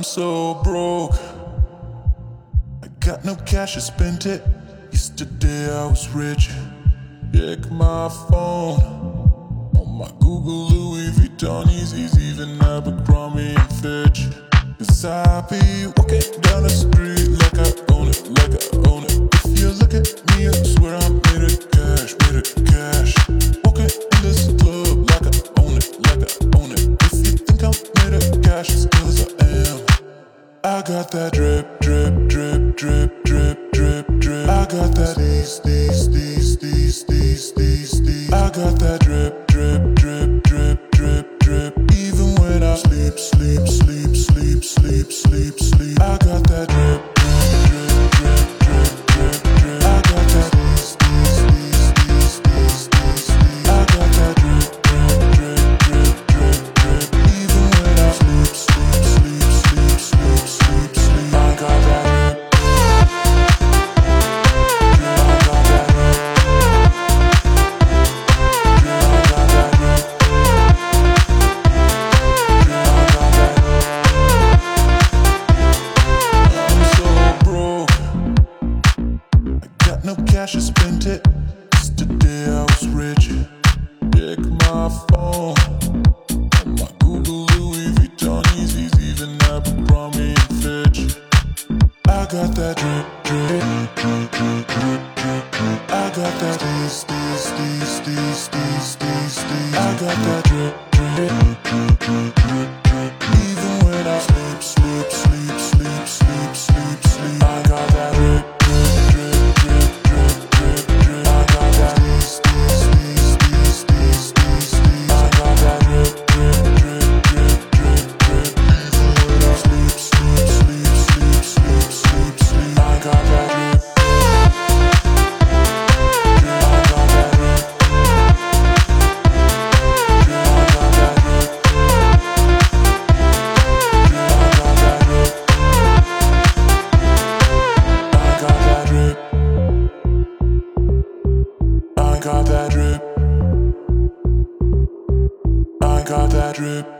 I'm so broke. I got no cash, I spent it. Yesterday I was rich. Check my phone. On my Google Louis Vuitton, Yeezys, even Abercrombie and Fitch. Cause I be walking down the street like I own it, like I own it. If you look at me, I swear I made it cash, made it cash. Drip, drip, drip, drip. I got that these, these, these, these, these, these, these. I got that drip, drip, drip, drip, drip, drip. Even when I sleep, sleep, sleep, sleep, sleep, sleep, sleep. I got that drip, no cash, I spent it. Yesterday I was rich. Check my phone. On my Google Louis Vuitton, Yeezys, even Abercrombie and Fitch. I got that drip, drip, drip, drip, drip, drip, drip. I got that these, these, these, these, these, these, these. I got that drip, drip, drip, drip, drip, drip. Even got that drip. I got that drip.